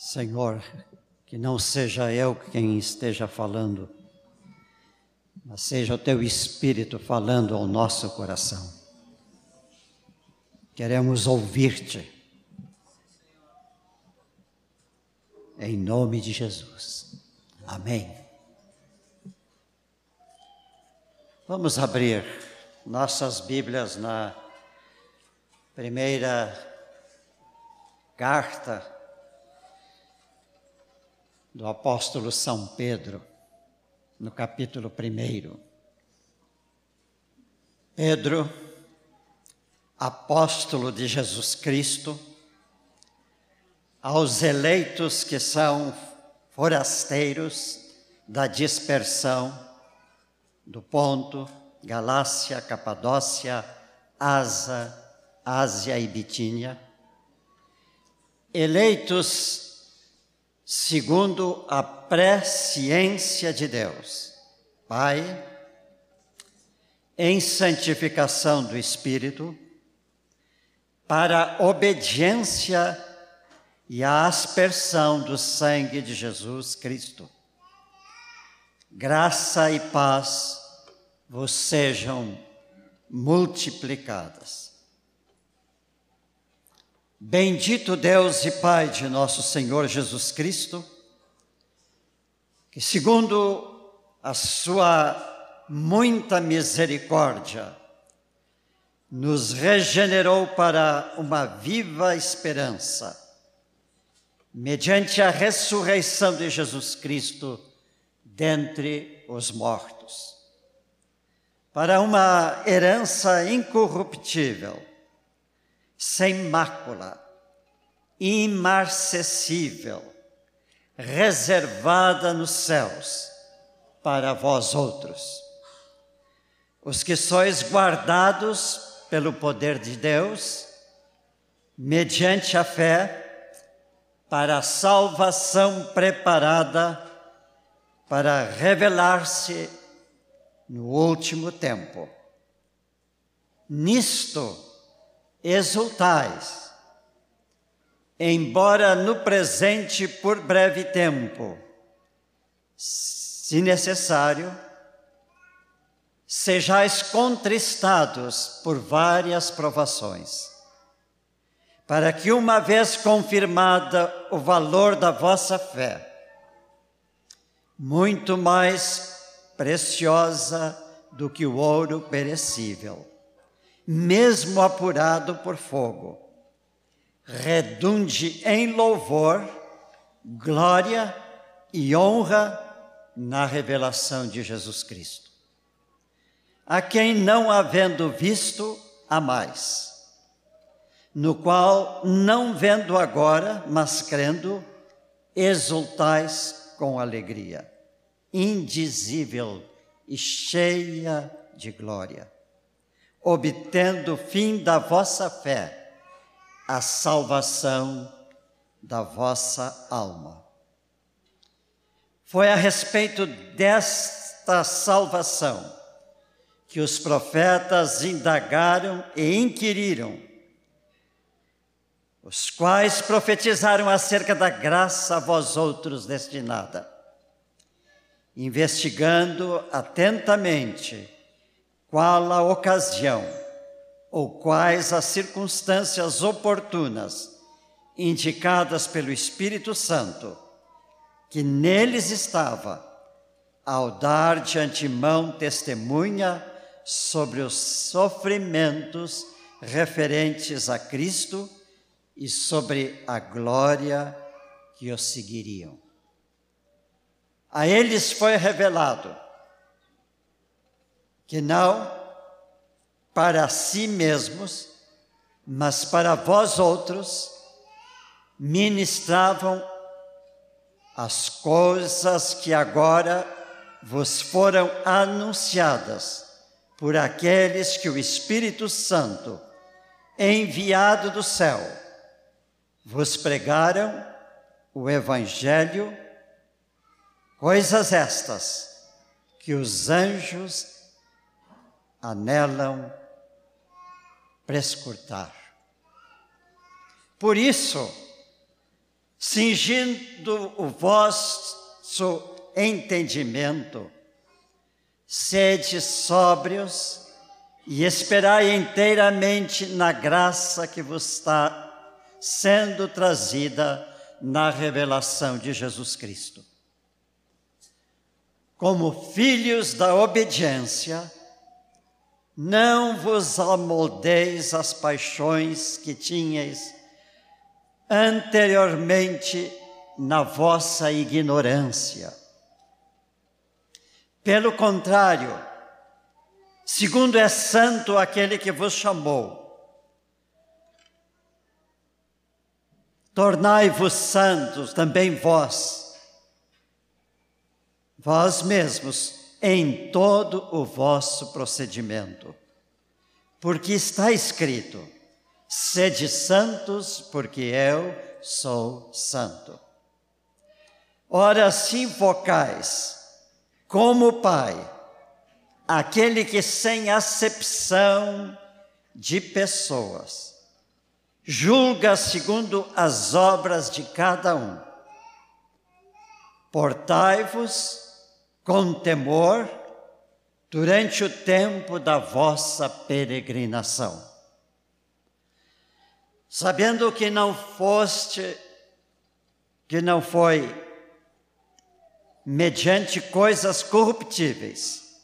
Senhor, que não seja eu quem esteja falando, mas seja o teu Espírito falando ao nosso coração. Queremos ouvir-te. Em nome de Jesus. Amém. Vamos abrir nossas Bíblias na primeira carta do apóstolo São Pedro, no capítulo 1. Pedro, apóstolo de Jesus Cristo, aos eleitos que são forasteiros da dispersão do Ponto, Galácia, Capadócia, Asa, Ásia e Bitínia, eleitos segundo a presciência de Deus, Pai, em santificação do Espírito, para obediência e a aspersão do sangue de Jesus Cristo. Graça e paz vos sejam multiplicadas. Bendito Deus e Pai de nosso Senhor Jesus Cristo, que segundo a sua muita misericórdia, nos regenerou para uma viva esperança, mediante a ressurreição de Jesus Cristo dentre os mortos, para uma herança incorruptível sem mácula, imarcessível, reservada nos céus para vós outros, os que sois guardados pelo poder de Deus, mediante a fé, para a salvação preparada para revelar-se no último tempo. Nisto, exultais, embora no presente por breve tempo, se necessário, sejais contristados por várias provações, para que, uma vez confirmada o valor da vossa fé, muito mais preciosa do que o ouro perecível, mesmo apurado por fogo, redunde em louvor, glória e honra na revelação de Jesus Cristo. A quem não havendo visto, a mais, no qual, não vendo agora, mas crendo, exultais com alegria, indizível e cheia de glória obtendo fim da vossa fé, a salvação da vossa alma. Foi a respeito desta salvação que os profetas indagaram e inquiriram, os quais profetizaram acerca da graça a vós outros destinada, investigando atentamente qual a ocasião ou quais as circunstâncias oportunas indicadas pelo Espírito Santo, que neles estava, ao dar de antemão testemunha sobre os sofrimentos referentes a Cristo e sobre a glória que os seguiriam. A eles foi revelado que não para si mesmos, mas para vós outros, ministravam as coisas que agora vos foram anunciadas por aqueles que o Espírito Santo, enviado do céu, vos pregaram o Evangelho, coisas estas que os anjos anelam prescrutar. Por isso, cingindo o vosso entendimento, sede sóbrios e esperai inteiramente na graça que vos está sendo trazida na revelação de Jesus Cristo. Como filhos da obediência, não vos amoldeis às paixões que tinhais anteriormente na vossa ignorância. Pelo contrário, segundo é santo aquele que vos chamou, tornai-vos santos também vós, vós mesmos, em todo o vosso procedimento, porque está escrito: sede santos, porque eu sou santo. Ora, se invocais como Pai, aquele que sem acepção de pessoas, julga segundo as obras de cada um. Portai-vos com temor durante o tempo da vossa peregrinação, sabendo que não foste, que não foi mediante coisas corruptíveis,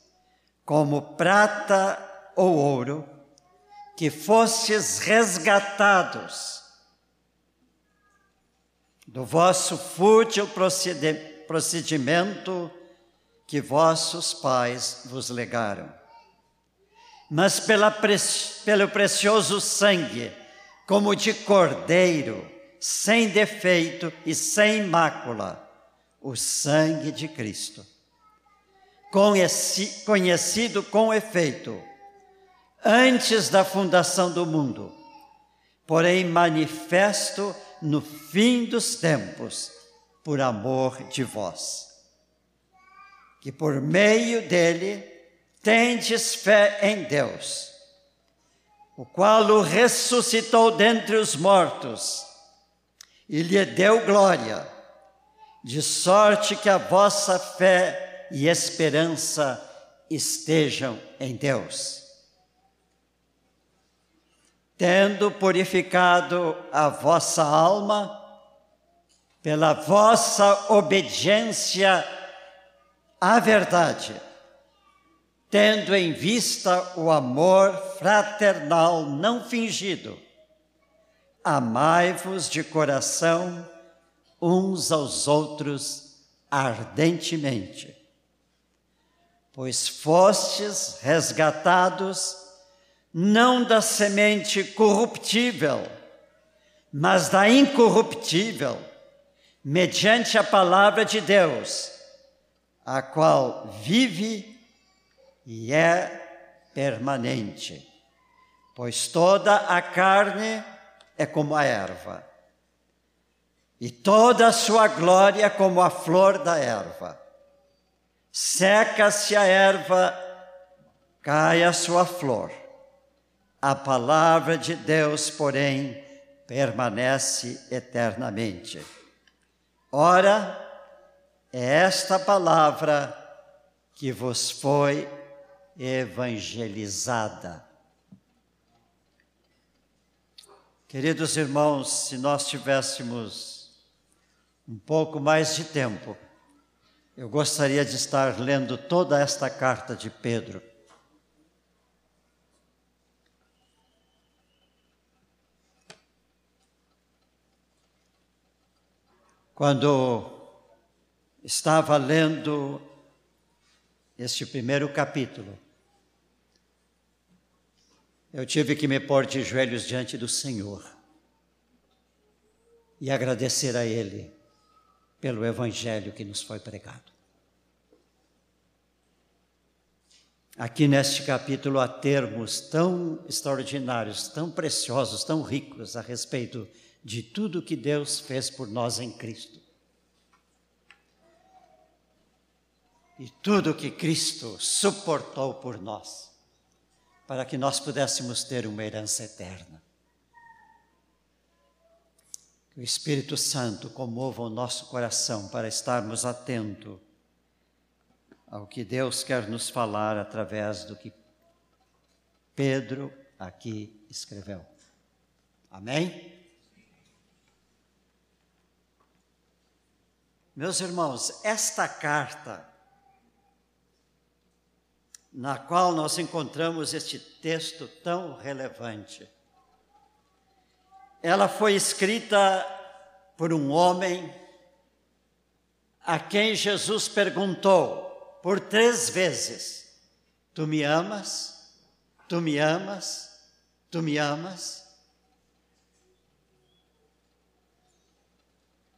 como prata ou ouro, que fostes resgatados do vosso fútil procedimento que vossos pais vos legaram, mas pela, pelo precioso sangue, como de cordeiro, sem defeito e sem mácula, o sangue de Cristo, conhecido com efeito antes da fundação do mundo, porém manifesto no fim dos tempos, por amor de vós. Que por meio dele tendes fé em Deus, o qual o ressuscitou dentre os mortos e lhe deu glória, de sorte que a vossa fé e esperança estejam em Deus. Tendo purificado a vossa alma pela vossa obediência à verdade, tendo em vista o amor fraternal não fingido, amai-vos de coração uns aos outros ardentemente, pois fostes resgatados não da semente corruptível, mas da incorruptível, mediante a palavra de Deus, a qual vive e é permanente. Pois toda a carne é como a erva, e toda a sua glória como a flor da erva. Seca-se a erva, cai a sua flor a palavra de Deus, porém, permanece eternamente. Ora, é esta palavra que vos foi evangelizada. Queridos irmãos, se nós tivéssemos um pouco mais de tempo, eu gostaria de estar lendo toda esta carta de Pedro. Quando estava lendo este primeiro capítulo, eu tive que me pôr de joelhos diante do Senhor e agradecer a Ele pelo Evangelho que nos foi pregado. Aqui neste capítulo há termos tão extraordinários, tão preciosos, tão ricos a respeito de tudo que Deus fez por nós em Cristo. E tudo que Cristo suportou por nós, para que nós pudéssemos ter uma herança eterna. Que o Espírito Santo comova o nosso coração para estarmos atentos ao que Deus quer nos falar através do que Pedro aqui escreveu. Amém? Meus irmãos, esta carta, na qual nós encontramos este texto tão relevante, ela foi escrita por um homem a quem Jesus perguntou por três vezes: Tu me amas? Tu me amas? Tu me amas?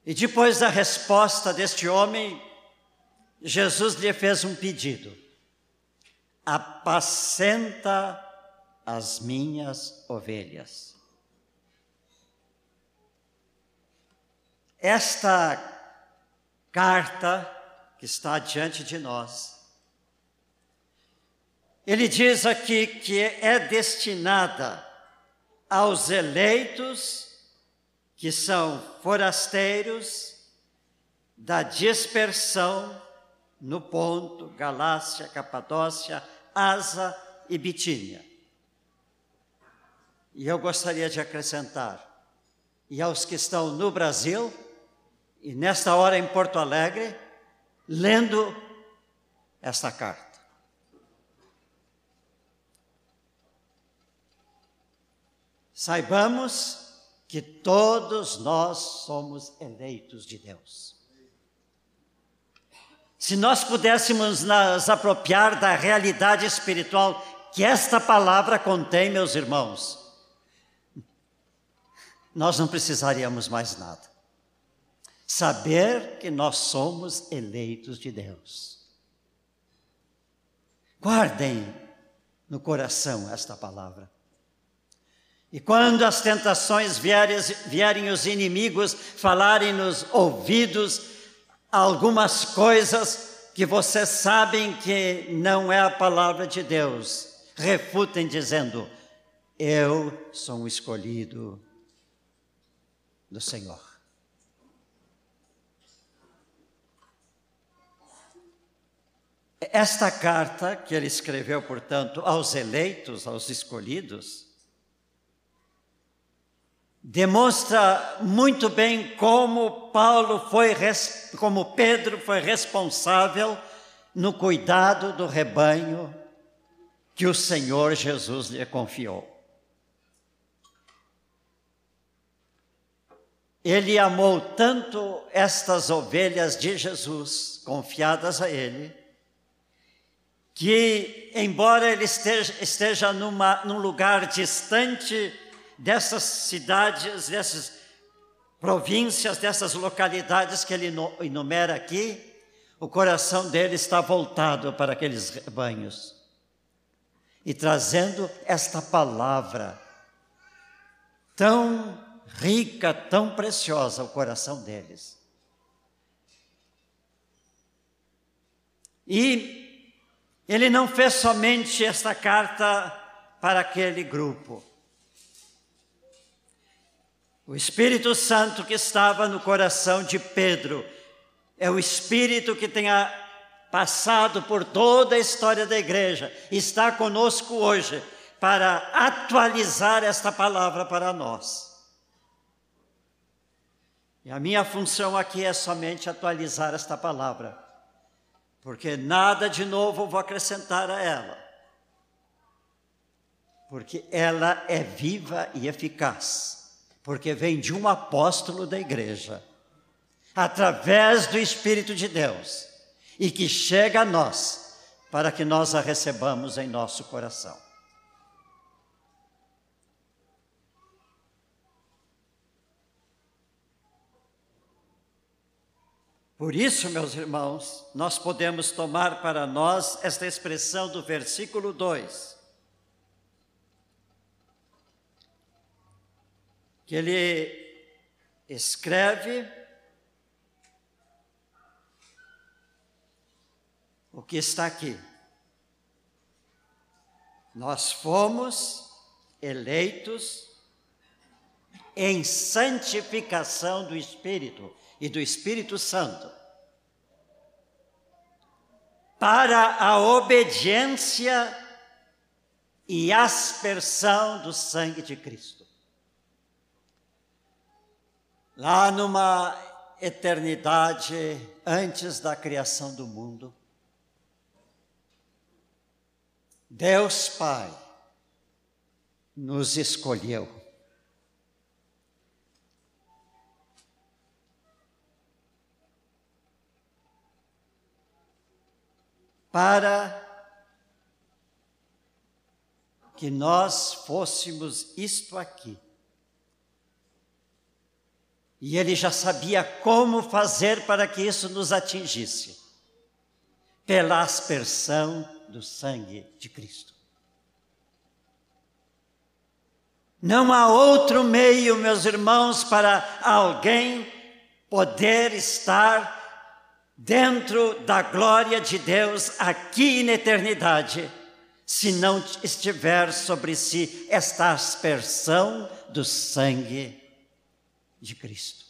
E depois da resposta deste homem, Jesus lhe fez um pedido: apacenta as minhas ovelhas. Esta carta que está diante de nós, ele diz aqui que é destinada aos eleitos que são forasteiros da dispersão no ponto Galácia, Capadócia, Asa e Bitínia. E eu gostaria de acrescentar, e aos que estão no Brasil, e nesta hora em Porto Alegre, lendo esta carta. Saibamos que todos nós somos eleitos de Deus. Se nós pudéssemos nos apropriar da realidade espiritual que esta palavra contém, meus irmãos, nós não precisaríamos mais nada. Saber que nós somos eleitos de Deus. Guardem no coração esta palavra. E quando as tentações vierem, vierem os inimigos falarem nos ouvidos algumas coisas que vocês sabem que não é a palavra de Deus, refutem dizendo: Eu sou um escolhido do Senhor. Esta carta que ele escreveu, portanto, aos eleitos, aos escolhidos, demonstra muito bem como Paulo foi, como Pedro foi responsável no cuidado do rebanho que o Senhor Jesus lhe confiou. Ele amou tanto estas ovelhas de Jesus, confiadas a Ele, que, embora ele esteja, esteja numa, num lugar distante dessas cidades, dessas províncias, dessas localidades que ele enumera aqui, o coração dele está voltado para aqueles rebanhos e trazendo esta palavra tão rica, tão preciosa ao coração deles. E ele não fez somente esta carta para aquele grupo. O Espírito Santo que estava no coração de Pedro é o Espírito que tenha passado por toda a história da igreja, está conosco hoje para atualizar esta palavra para nós. E a minha função aqui é somente atualizar esta palavra, porque nada de novo vou acrescentar a ela, porque ela é viva e eficaz porque vem de um apóstolo da igreja, através do Espírito de Deus, e que chega a nós, para que nós a recebamos em nosso coração. Por isso, meus irmãos, nós podemos tomar para nós esta expressão do versículo 2 que ele escreve o que está aqui. Nós fomos eleitos em santificação do Espírito e do Espírito Santo, para a obediência e aspersão do sangue de Cristo. Lá numa eternidade antes da criação do mundo, Deus Pai nos escolheu. Para que nós fôssemos isto aqui. E ele já sabia como fazer para que isso nos atingisse pela aspersão do sangue de Cristo. Não há outro meio, meus irmãos, para alguém poder estar dentro da glória de Deus aqui na eternidade, se não estiver sobre si esta aspersão do sangue de Cristo.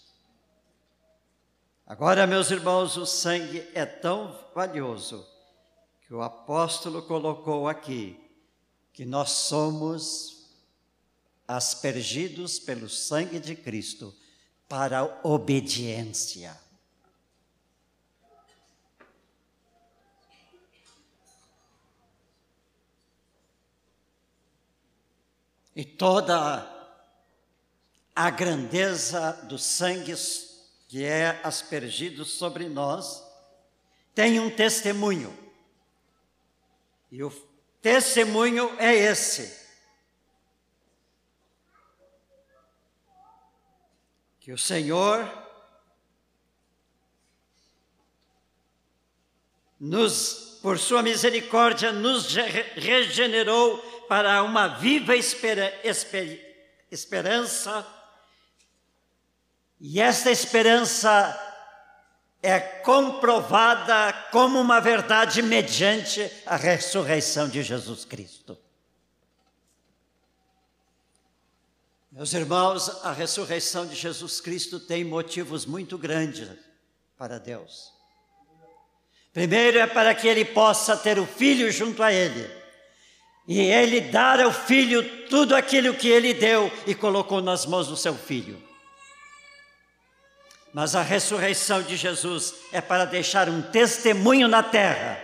Agora, meus irmãos, o sangue é tão valioso que o apóstolo colocou aqui que nós somos aspergidos pelo sangue de Cristo para obediência. E toda a grandeza do sangue que é aspergido sobre nós tem um testemunho. E o testemunho é esse que o Senhor nos, por sua misericórdia, nos regenerou para uma viva esper, esperança, e esta esperança é comprovada como uma verdade mediante a ressurreição de Jesus Cristo. Meus irmãos, a ressurreição de Jesus Cristo tem motivos muito grandes para Deus. Primeiro é para que ele possa ter o filho junto a ele. E ele dar ao filho tudo aquilo que ele deu e colocou nas mãos do seu filho. Mas a ressurreição de Jesus é para deixar um testemunho na terra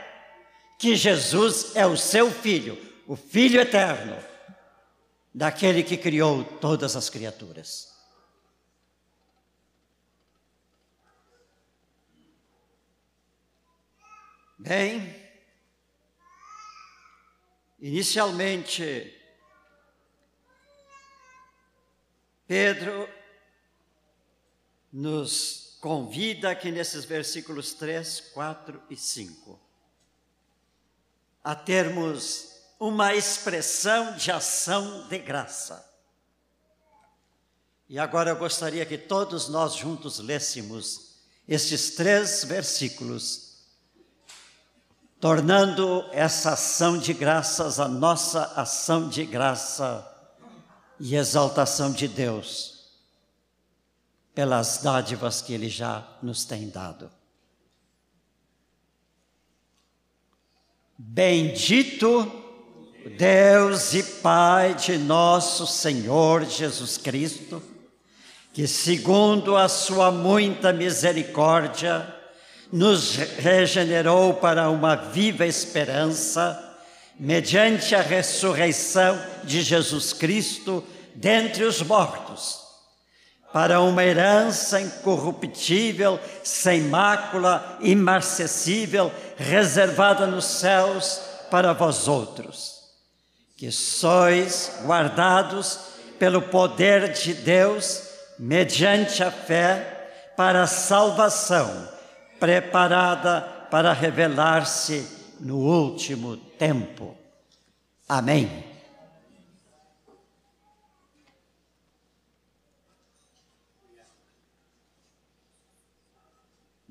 que Jesus é o seu filho, o filho eterno daquele que criou todas as criaturas. Bem, inicialmente, Pedro nos convida aqui nesses versículos 3, 4 e 5 a termos uma expressão de ação de graça. E agora eu gostaria que todos nós juntos lêssemos estes três versículos, tornando essa ação de graças a nossa ação de graça e exaltação de Deus pelas dádivas que Ele já nos tem dado. Bendito Deus e Pai de nosso Senhor Jesus Cristo, que segundo a sua muita misericórdia, nos regenerou para uma viva esperança, mediante a ressurreição de Jesus Cristo dentre os mortos, para uma herança incorruptível, sem mácula, imarcessível, reservada nos céus para vós outros que sois guardados pelo poder de Deus, mediante a fé, para a salvação, preparada para revelar-se no último tempo. Amém.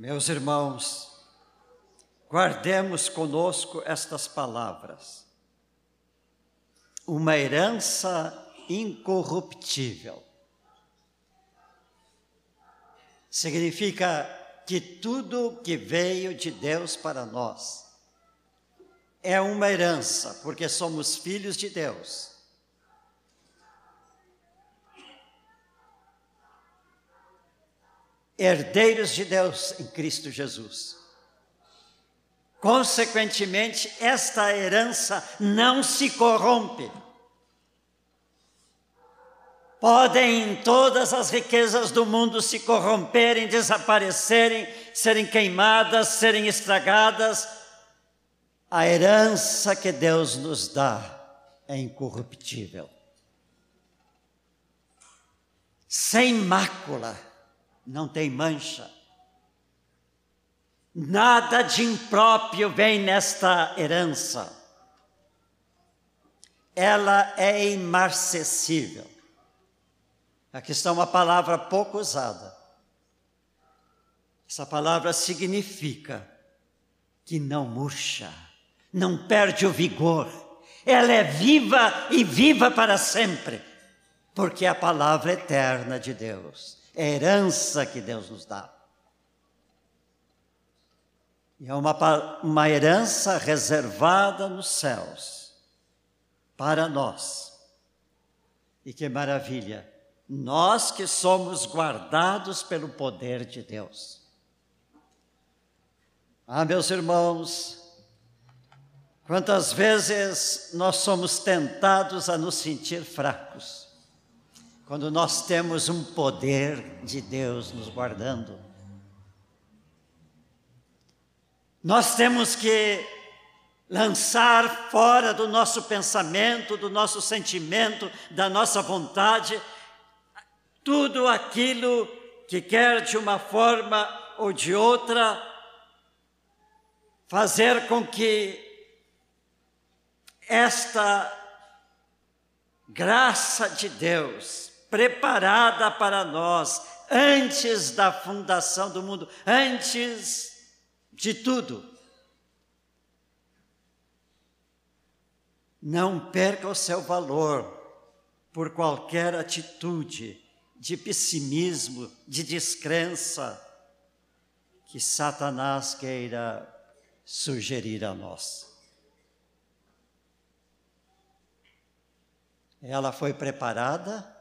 Meus irmãos, guardemos conosco estas palavras uma herança incorruptível. significa que tudo que veio de Deus para nós é uma herança, porque somos filhos de Deus. Herdeiros de Deus em Cristo Jesus. Consequentemente, esta herança não se corrompe. Podem todas as riquezas do mundo se corromperem, desaparecerem, serem queimadas, serem estragadas. A herança que Deus nos dá é incorruptível. Sem mácula, não tem mancha. Nada de impróprio vem nesta herança. Ela é imarcessível. Aqui está uma palavra pouco usada. Essa palavra significa que não murcha, não perde o vigor, ela é viva e viva para sempre, porque é a palavra eterna de Deus, herança que Deus nos dá. E é uma, uma herança reservada nos céus para nós. E que maravilha! nós que somos guardados pelo poder de Deus. Ah, meus irmãos, quantas vezes nós somos tentados a nos sentir fracos, quando nós temos um poder de Deus nos guardando. Nós temos que lançar fora do nosso pensamento, do nosso sentimento, da nossa vontade, tudo aquilo que quer de uma forma ou de outra fazer com que esta graça de Deus preparada para nós antes da fundação do mundo, antes de tudo, não perca o seu valor por qualquer atitude de pessimismo, de descrença que Satanás queira sugerir a nós. Ela foi preparada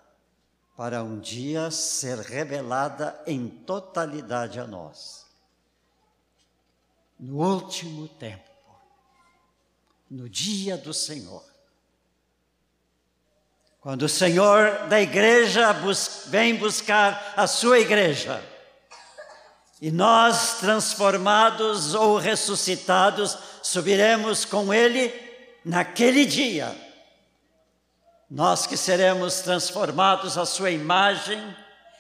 para um dia ser revelada em totalidade a nós. No último tempo, no dia do Senhor. Quando o Senhor da igreja bus vem buscar a sua igreja, e nós, transformados ou ressuscitados, subiremos com Ele naquele dia. Nós que seremos transformados à Sua imagem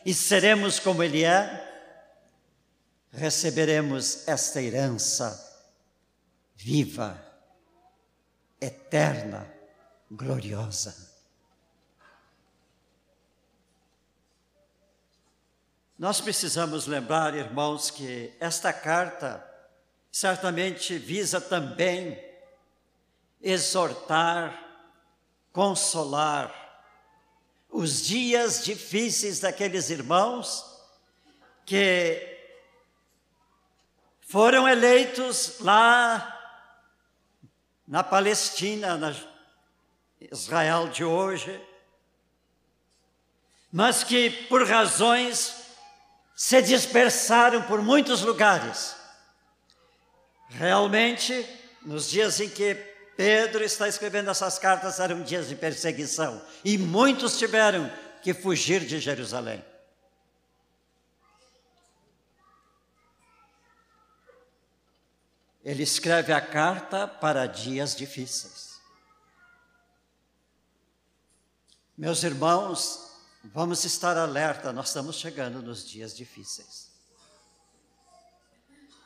e seremos como Ele é, receberemos esta herança viva, eterna, gloriosa. Nós precisamos lembrar, irmãos, que esta carta certamente visa também exortar, consolar os dias difíceis daqueles irmãos que foram eleitos lá na Palestina, na Israel de hoje, mas que por razões se dispersaram por muitos lugares. Realmente, nos dias em que Pedro está escrevendo essas cartas, eram dias de perseguição e muitos tiveram que fugir de Jerusalém. Ele escreve a carta para dias difíceis. Meus irmãos, Vamos estar alerta, nós estamos chegando nos dias difíceis.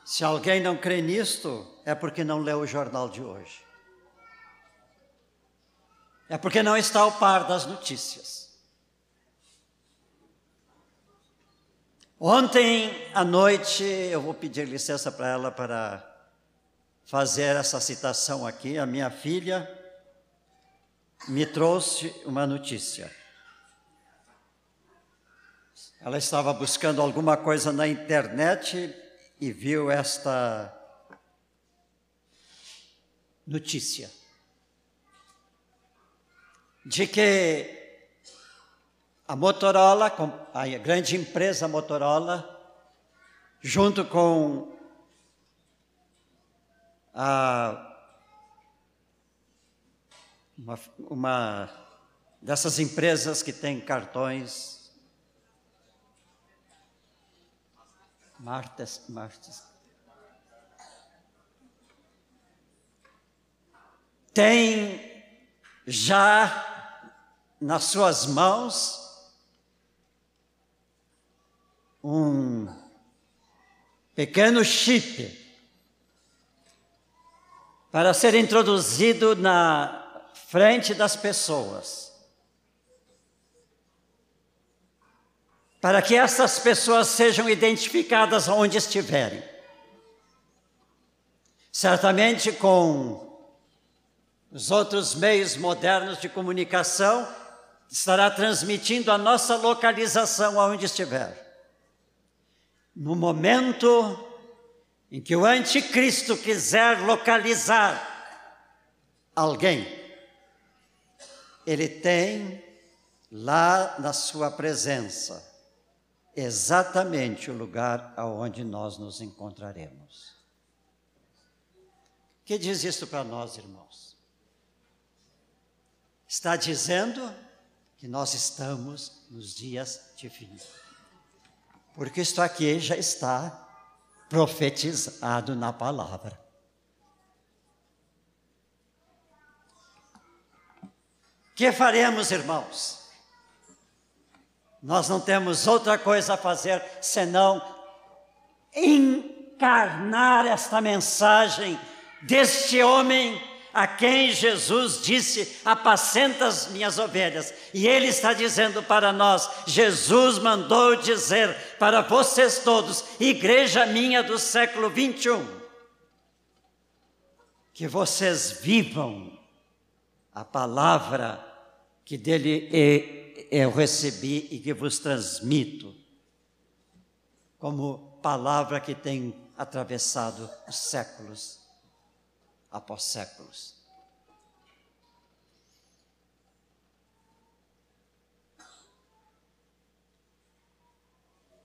Se alguém não crê nisto, é porque não leu o jornal de hoje. É porque não está ao par das notícias. Ontem à noite, eu vou pedir licença para ela para fazer essa citação aqui. A minha filha me trouxe uma notícia. Ela estava buscando alguma coisa na internet e viu esta notícia de que a Motorola, a grande empresa Motorola, junto com a, uma, uma dessas empresas que tem cartões, Martas, Martas, tem já nas suas mãos um pequeno chip para ser introduzido na frente das pessoas. Para que essas pessoas sejam identificadas onde estiverem. Certamente com os outros meios modernos de comunicação, estará transmitindo a nossa localização aonde estiver. No momento em que o anticristo quiser localizar alguém, ele tem lá na sua presença exatamente o lugar aonde nós nos encontraremos. O que diz isso para nós, irmãos? Está dizendo que nós estamos nos dias de fim. Porque isto aqui já está profetizado na palavra. Que faremos, irmãos? Nós não temos outra coisa a fazer senão encarnar esta mensagem deste homem a quem Jesus disse: Apacenta as minhas ovelhas. E ele está dizendo para nós: Jesus mandou dizer para vocês todos, igreja minha do século 21, que vocês vivam a palavra que dele eu recebi e que vos transmito, como palavra que tem atravessado os séculos após séculos.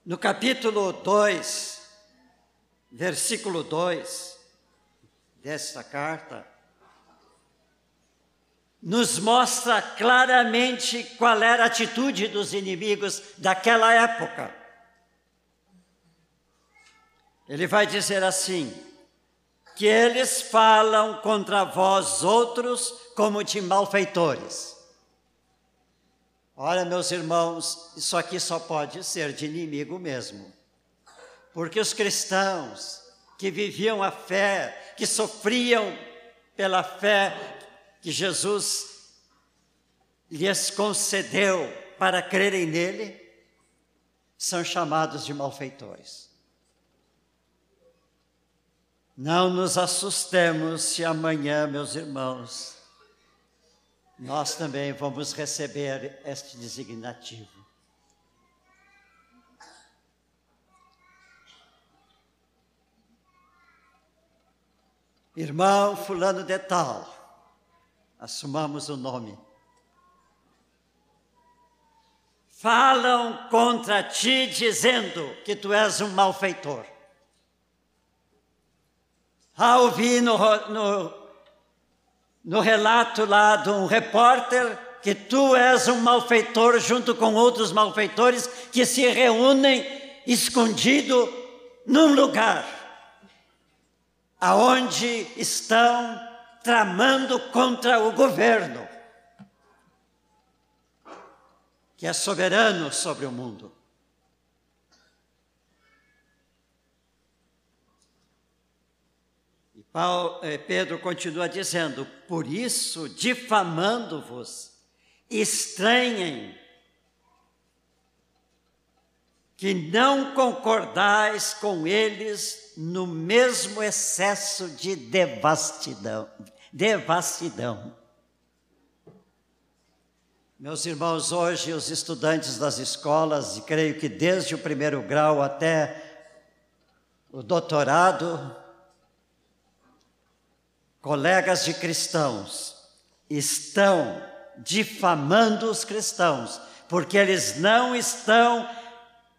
No capítulo 2, versículo 2 desta carta, nos mostra claramente qual era a atitude dos inimigos daquela época. Ele vai dizer assim: que eles falam contra vós outros como de malfeitores. Olha, meus irmãos, isso aqui só pode ser de inimigo mesmo. Porque os cristãos que viviam a fé, que sofriam pela fé que Jesus lhes concedeu para crerem nele, são chamados de malfeitores. Não nos assustemos se amanhã, meus irmãos, nós também vamos receber este designativo. Irmão Fulano de Tal, assumamos o nome. Falam contra ti dizendo que tu és um malfeitor. Ah, ouvi no, no, no relato lá de um repórter que tu és um malfeitor junto com outros malfeitores que se reúnem escondido num lugar aonde estão tramando contra o governo que é soberano sobre o mundo. Paulo, eh, Pedro continua dizendo: Por isso, difamando-vos, estranhem que não concordais com eles no mesmo excesso de devastidão. devastidão. Meus irmãos, hoje os estudantes das escolas, e creio que desde o primeiro grau até o doutorado, colegas de cristãos, estão difamando os cristãos, porque eles não estão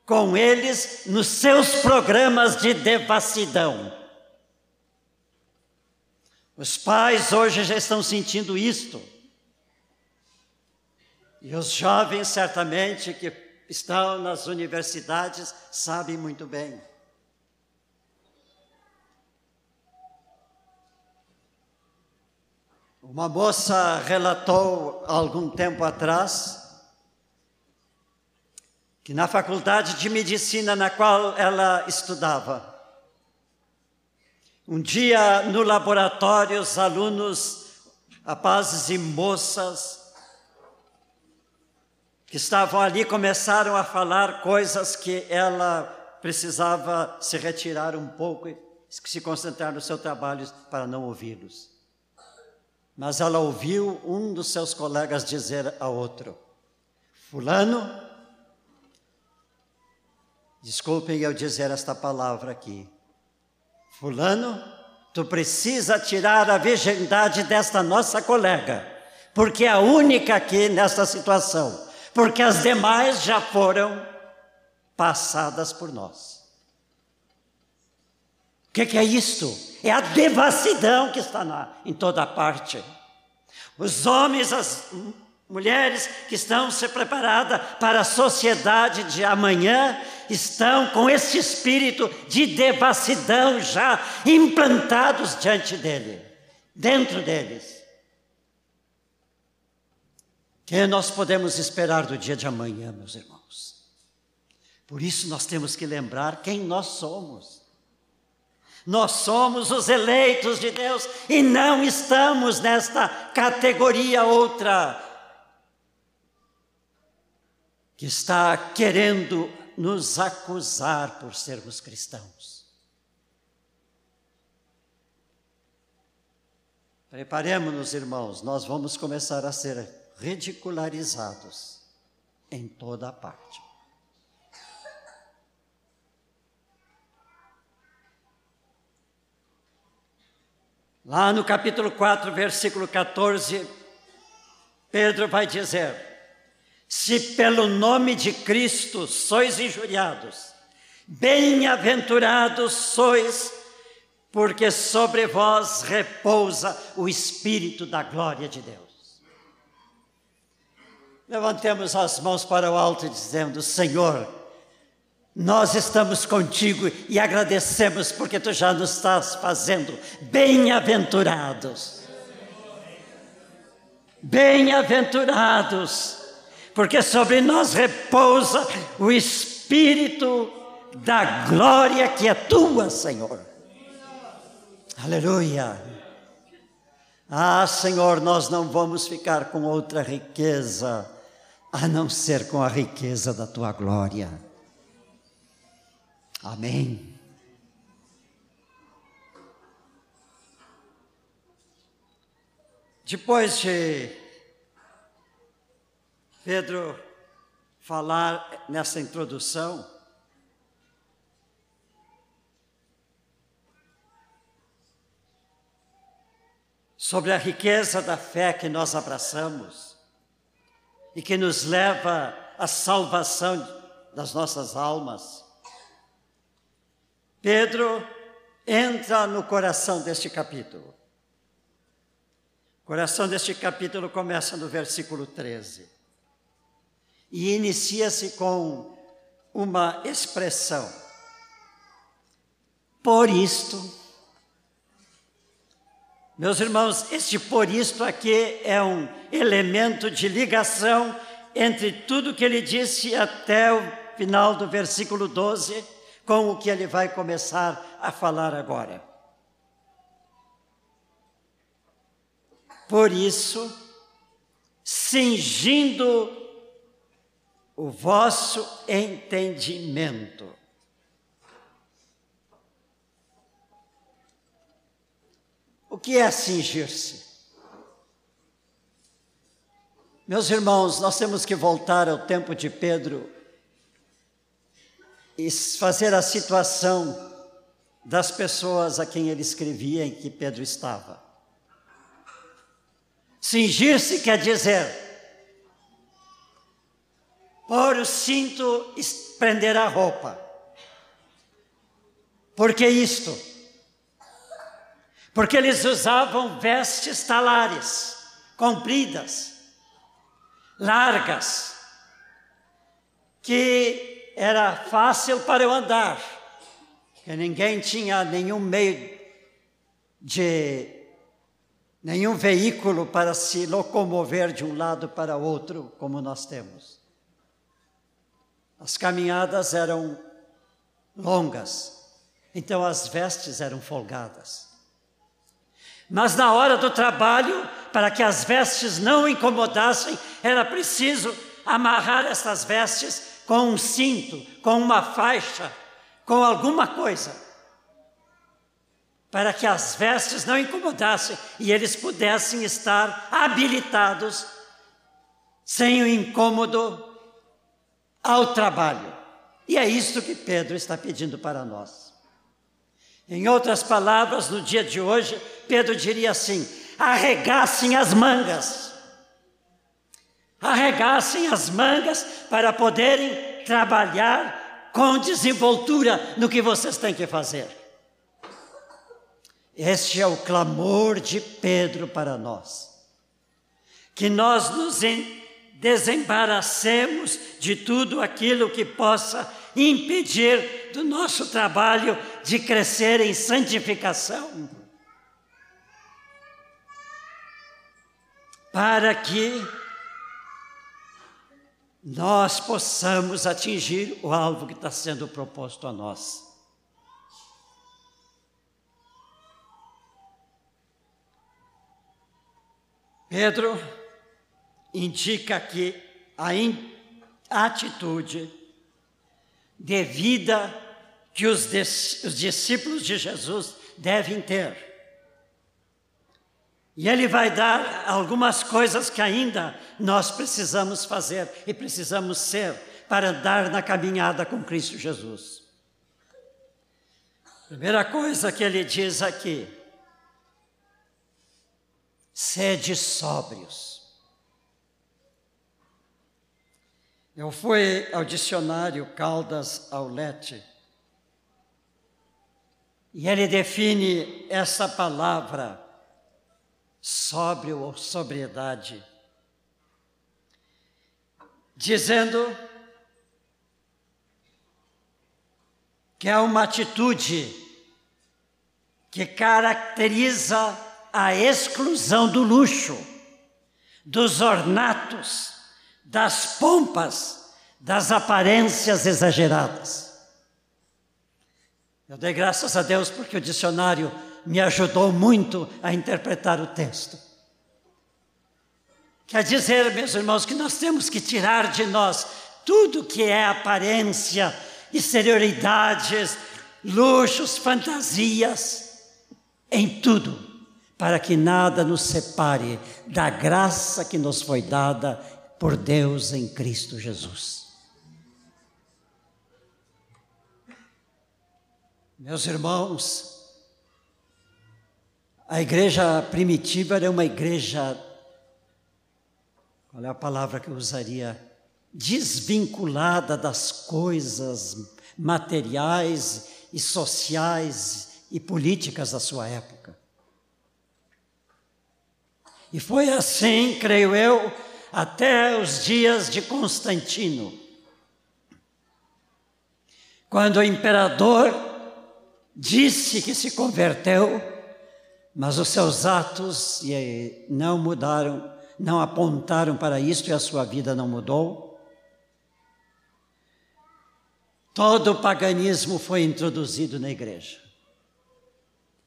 com eles nos seus programas de devassidão. Os pais hoje já estão sentindo isto. E os jovens, certamente, que estão nas universidades, sabem muito bem. Uma moça relatou algum tempo atrás que na faculdade de medicina na qual ela estudava, um dia no laboratório, os alunos, rapazes e moças, que estavam ali começaram a falar coisas que ela precisava se retirar um pouco e se concentrar no seu trabalho para não ouvi-los. Mas ela ouviu um dos seus colegas dizer a outro: Fulano, desculpem eu dizer esta palavra aqui, Fulano, tu precisa tirar a virgindade desta nossa colega, porque é a única aqui nesta situação, porque as demais já foram passadas por nós. O que, que, é isto? É a devassidão que está na, em toda parte. Os homens, as mulheres que estão se preparando para a sociedade de amanhã estão com esse espírito de devassidão já implantados diante dele, dentro deles. Que nós podemos esperar do dia de amanhã, meus irmãos? Por isso nós temos que lembrar quem nós somos. Nós somos os eleitos de Deus e não estamos nesta categoria outra que está querendo nos acusar por sermos cristãos. Preparemos-nos, irmãos, nós vamos começar a ser ridicularizados em toda a parte. Lá no capítulo 4, versículo 14, Pedro vai dizer: se pelo nome de Cristo sois injuriados, bem-aventurados sois, porque sobre vós repousa o Espírito da glória de Deus. Levantemos as mãos para o alto dizendo: Senhor, nós estamos contigo e agradecemos porque tu já nos estás fazendo bem-aventurados. Bem-aventurados porque sobre nós repousa o Espírito da glória que é tua, Senhor. Aleluia. Ah, Senhor, nós não vamos ficar com outra riqueza a não ser com a riqueza da tua glória. Amém. Depois de Pedro falar nessa introdução, sobre a riqueza da fé que nós abraçamos e que nos leva à salvação das nossas almas. Pedro entra no coração deste capítulo. O coração deste capítulo começa no versículo 13 e inicia-se com uma expressão. Por isto, meus irmãos, este por isto aqui é um elemento de ligação entre tudo que ele disse até o final do versículo 12, com o que ele vai começar a falar agora. Por isso, cingindo o vosso entendimento. O que é cingir-se? Meus irmãos, nós temos que voltar ao tempo de Pedro e fazer a situação das pessoas a quem ele escrevia em que Pedro estava. Cingir-se quer dizer pôr o cinto e prender a roupa. Por que isto? Porque eles usavam vestes talares, compridas, largas, que era fácil para eu andar, que ninguém tinha nenhum meio de nenhum veículo para se locomover de um lado para outro, como nós temos. As caminhadas eram longas, então as vestes eram folgadas. Mas na hora do trabalho, para que as vestes não incomodassem, era preciso amarrar essas vestes com um cinto, com uma faixa, com alguma coisa, para que as vestes não incomodassem e eles pudessem estar habilitados, sem o incômodo, ao trabalho. E é isto que Pedro está pedindo para nós. Em outras palavras, no dia de hoje, Pedro diria assim: arregassem as mangas. Arregassem as mangas para poderem trabalhar com desenvoltura no que vocês têm que fazer. Este é o clamor de Pedro para nós. Que nós nos desembaracemos de tudo aquilo que possa impedir do nosso trabalho de crescer em santificação. Para que nós possamos atingir o alvo que está sendo proposto a nós. Pedro indica que a atitude de vida que os discípulos de Jesus devem ter. E ele vai dar algumas coisas que ainda nós precisamos fazer e precisamos ser para andar na caminhada com Cristo Jesus. Primeira coisa que ele diz aqui: sede sóbrios. Eu fui ao dicionário Caldas Aulete e ele define essa palavra, sóbrio ou sobriedade, dizendo que é uma atitude que caracteriza a exclusão do luxo, dos ornatos, das pompas, das aparências exageradas. Eu dei graças a Deus porque o dicionário me ajudou muito a interpretar o texto. Quer dizer, meus irmãos, que nós temos que tirar de nós tudo que é aparência, exterioridades, luxos, fantasias, em tudo, para que nada nos separe da graça que nos foi dada por Deus em Cristo Jesus. Meus irmãos, a igreja primitiva era uma igreja, qual é a palavra que eu usaria? Desvinculada das coisas materiais e sociais e políticas da sua época. E foi assim, creio eu, até os dias de Constantino, quando o imperador disse que se converteu, mas os seus atos não mudaram, não apontaram para isto e a sua vida não mudou. Todo o paganismo foi introduzido na igreja.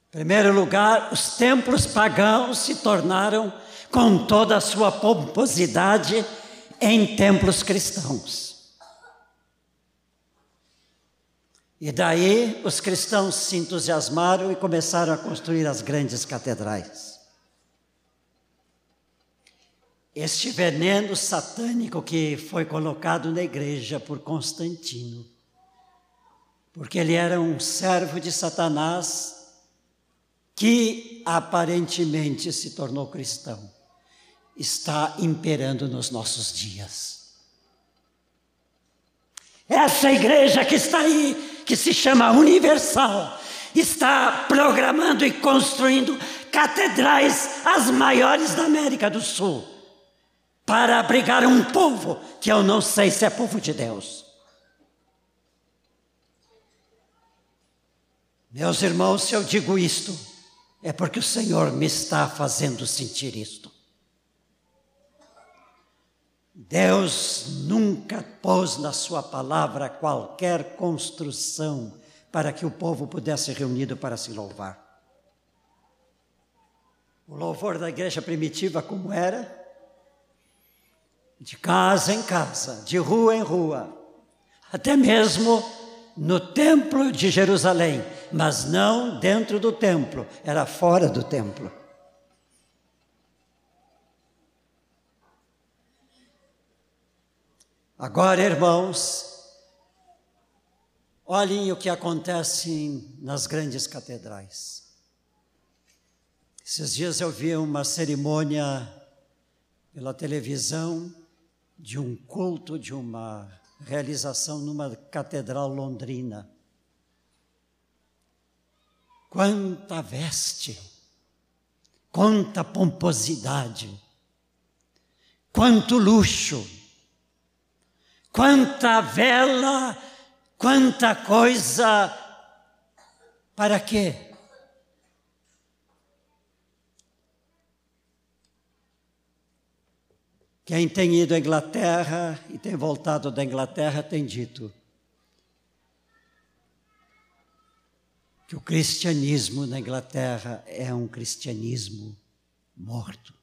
Em primeiro lugar, os templos pagãos se tornaram com toda a sua pomposidade em templos cristãos. E daí os cristãos se entusiasmaram e começaram a construir as grandes catedrais. este veneno satânico que foi colocado na igreja por Constantino, porque ele era um servo de Satanás que aparentemente se tornou cristão, está imperando nos nossos dias. Essa igreja que está aí, que se chama Universal, está programando e construindo catedrais as maiores da América do Sul para abrigar um povo que eu não sei se é povo de Deus. Meus irmãos, se eu digo isto, é porque o Senhor me está fazendo sentir isto. Deus nunca pôs na Sua palavra qualquer construção para que o povo pudesse reunido para se louvar. O louvor da igreja primitiva, como era? De casa em casa, de rua em rua, até mesmo no templo de Jerusalém, mas não dentro do templo, era fora do templo. Agora, irmãos, olhem o que acontece nas grandes catedrais. Esses dias eu vi uma cerimônia pela televisão de um culto, de uma realização numa catedral londrina. Quanta veste, quanta pomposidade, quanto luxo quanta vela, quanta coisa. Para quê? Quem tem ido à Inglaterra e tem voltado da Inglaterra tem dito que o cristianismo na Inglaterra é um cristianismo morto.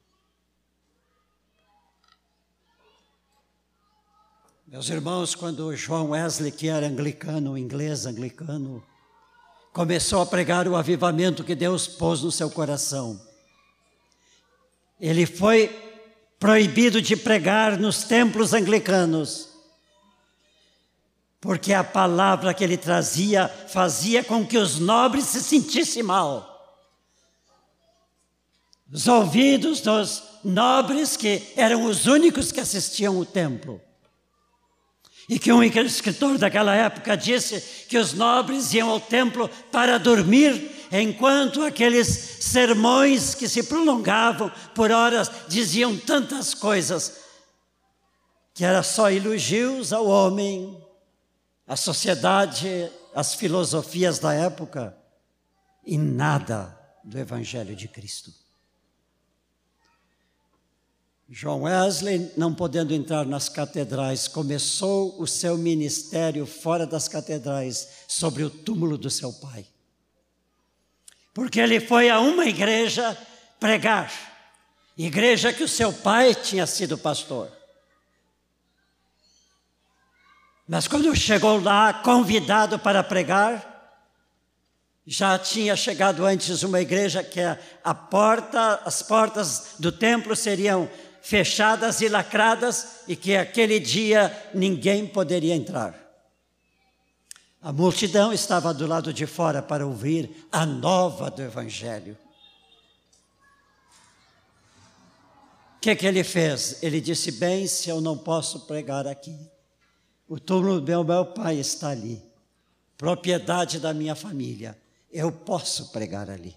Meus irmãos, quando João Wesley, que era anglicano, inglês anglicano, começou a pregar o avivamento que Deus pôs no seu coração, ele foi proibido de pregar nos templos anglicanos, porque a palavra que ele trazia fazia com que os nobres se sentissem mal. Os ouvidos dos nobres, que eram os únicos que assistiam o templo, e que um escritor daquela época disse que os nobres iam ao templo para dormir, enquanto aqueles sermões que se prolongavam por horas diziam tantas coisas, que era só elogios ao homem, à sociedade, às filosofias da época, e nada do Evangelho de Cristo. John Wesley, não podendo entrar nas catedrais, começou o seu ministério fora das catedrais, sobre o túmulo do seu pai. Porque ele foi a uma igreja pregar, igreja que o seu pai tinha sido pastor. Mas quando chegou lá, convidado para pregar, já tinha chegado antes uma igreja que a, a porta, as portas do templo seriam fechadas e lacradas e que aquele dia ninguém poderia entrar. A multidão estava do lado de fora para ouvir a nova do Evangelho. O que, que ele fez? Ele disse: Bem, se eu não posso pregar aqui, o túmulo do meu, meu pai está ali, propriedade da minha família, eu posso pregar ali.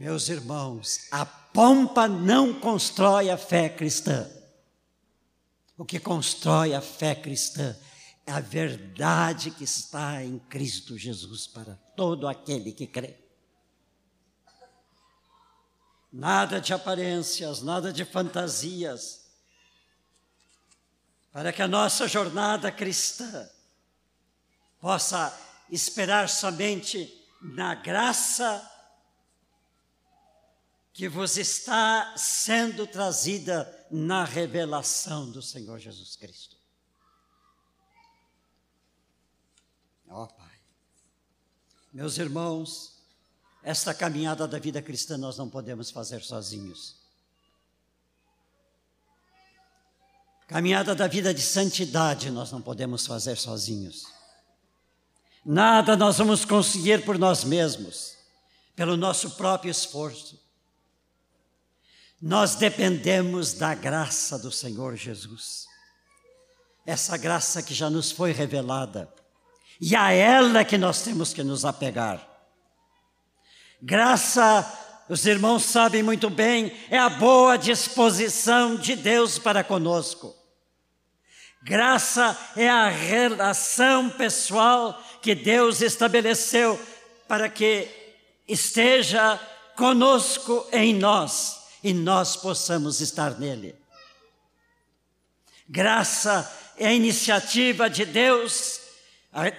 Meus irmãos, a pompa não constrói a fé cristã. O que constrói a fé cristã é a verdade que está em Cristo Jesus para todo aquele que crê. Nada de aparências, nada de fantasias, para que a nossa jornada cristã possa esperar somente na graça que vos está sendo trazida na revelação do Senhor Jesus Cristo. Ó oh, Pai, meus irmãos, esta caminhada da vida cristã nós não podemos fazer sozinhos. Caminhada da vida de santidade nós não podemos fazer sozinhos. Nada nós vamos conseguir por nós mesmos, pelo nosso próprio esforço. Nós dependemos da graça do Senhor Jesus. Essa graça que já nos foi revelada. E a ela que nós temos que nos apegar. Graça, os irmãos sabem muito bem, é a boa disposição de Deus para conosco. Graça é a relação pessoal que Deus estabeleceu para que esteja conosco em nós e nós possamos estar nele. Graça é a iniciativa de Deus,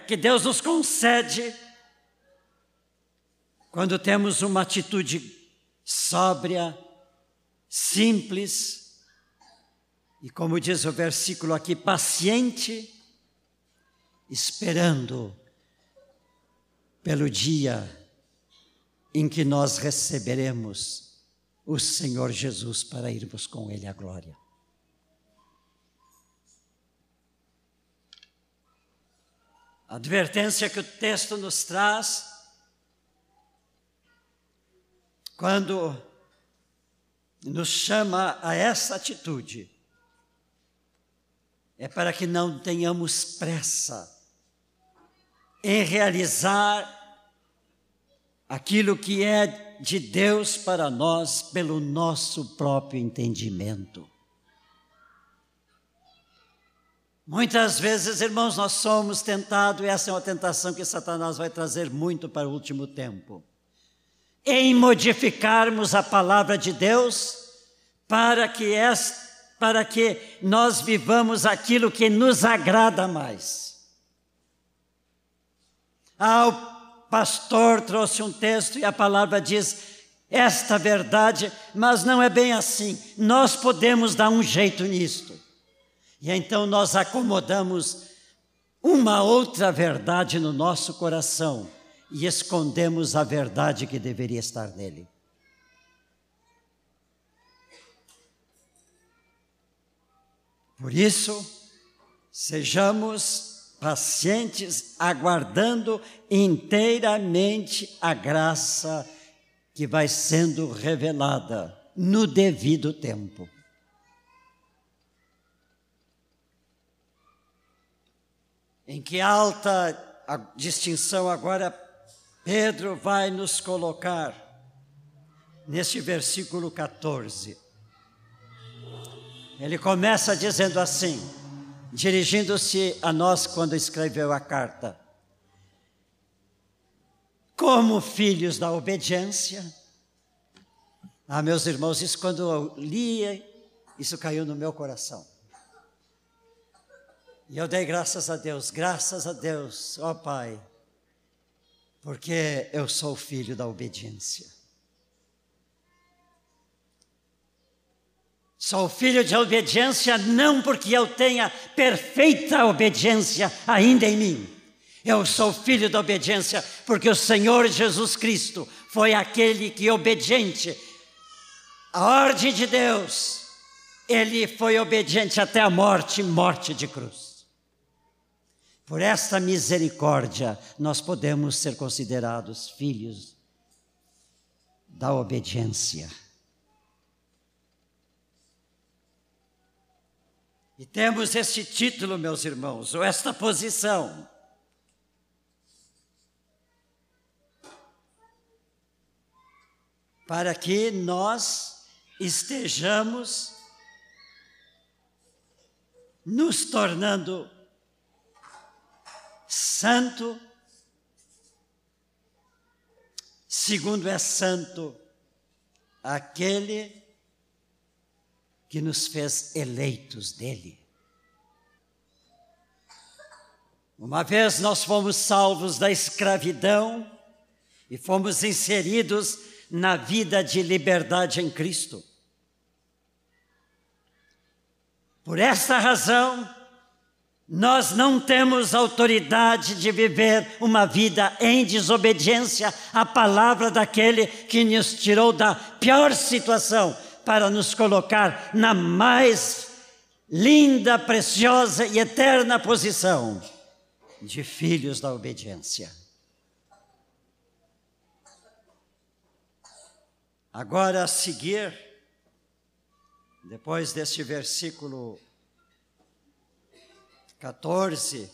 que Deus nos concede quando temos uma atitude sóbria, simples, e como diz o versículo aqui, paciente, esperando pelo dia em que nós receberemos o Senhor Jesus para irmos com Ele à glória. A advertência que o texto nos traz, quando nos chama a essa atitude, é para que não tenhamos pressa em realizar aquilo que é de Deus para nós pelo nosso próprio entendimento. Muitas vezes, irmãos, nós somos tentados, e essa é uma tentação que Satanás vai trazer muito para o último tempo, em modificarmos a palavra de Deus para que, para que nós vivamos aquilo que nos agrada mais. Ah, pastor trouxe um texto e a palavra diz esta verdade, mas não é bem assim. Nós podemos dar um jeito nisto. E então nós acomodamos uma outra verdade no nosso coração e escondemos a verdade que deveria estar nele. Por isso, sejamos pacientes, aguardando inteiramente a graça que vai sendo revelada no devido tempo. Em que alta distinção agora Pedro vai nos colocar neste versículo 14. Ele começa dizendo assim: dirigindo-se a nós quando escreveu a carta. Como filhos da obediência. Ah, meus irmãos, isso quando eu lia, isso caiu no meu coração. E eu dei graças a Deus, graças a Deus, ó Pai, porque eu sou filho da obediência. Sou filho de obediência não porque eu tenha perfeita obediência ainda em mim. Eu sou filho da obediência porque o Senhor Jesus Cristo foi aquele que, obediente à ordem de Deus, ele foi obediente até a morte morte de cruz. Por esta misericórdia, nós podemos ser considerados filhos da obediência. E temos este título, meus irmãos, ou esta posição. Para que nós estejamos nos tornando santo, segundo é santo aquele que nos fez eleitos dele. Uma vez nós fomos salvos da escravidão e fomos inseridos na vida de liberdade em Cristo. Por esta razão, Nós não temos autoridade de viver uma vida em desobediência à palavra daquele que nos tirou da pior situação para nos colocar na mais linda, preciosa e eterna posição de filhos da obediência. Agora a seguir, depois deste versículo 14,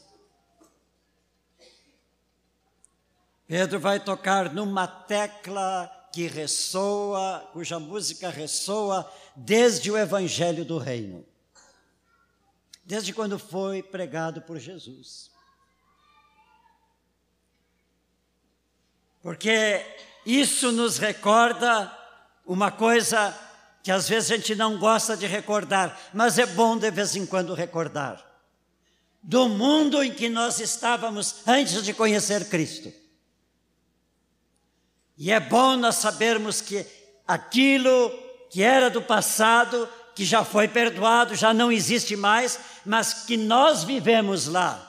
Pedro vai tocar numa tecla que ressoa, cuja música ressoa desde o Evangelho do Reino, desde quando foi pregado por Jesus. Porque isso nos recorda uma coisa que às vezes a gente não gosta de recordar, mas é bom de vez em quando recordar do mundo em que nós estávamos antes de conhecer Cristo. E é bom nós sabermos que aquilo que era do passado, que já foi perdoado, já não existe mais, mas que nós vivemos lá,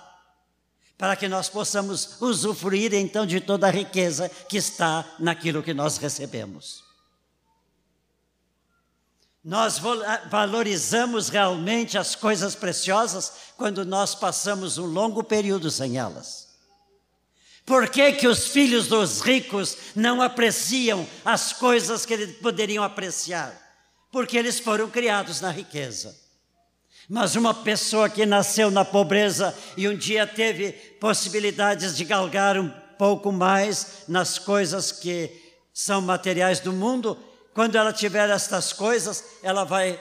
para que nós possamos usufruir então de toda a riqueza que está naquilo que nós recebemos. Nós valorizamos realmente as coisas preciosas quando nós passamos um longo período sem elas. Por que, que os filhos dos ricos não apreciam as coisas que eles poderiam apreciar? Porque eles foram criados na riqueza. Mas uma pessoa que nasceu na pobreza e um dia teve possibilidades de galgar um pouco mais nas coisas que são materiais do mundo, quando ela tiver estas coisas, ela vai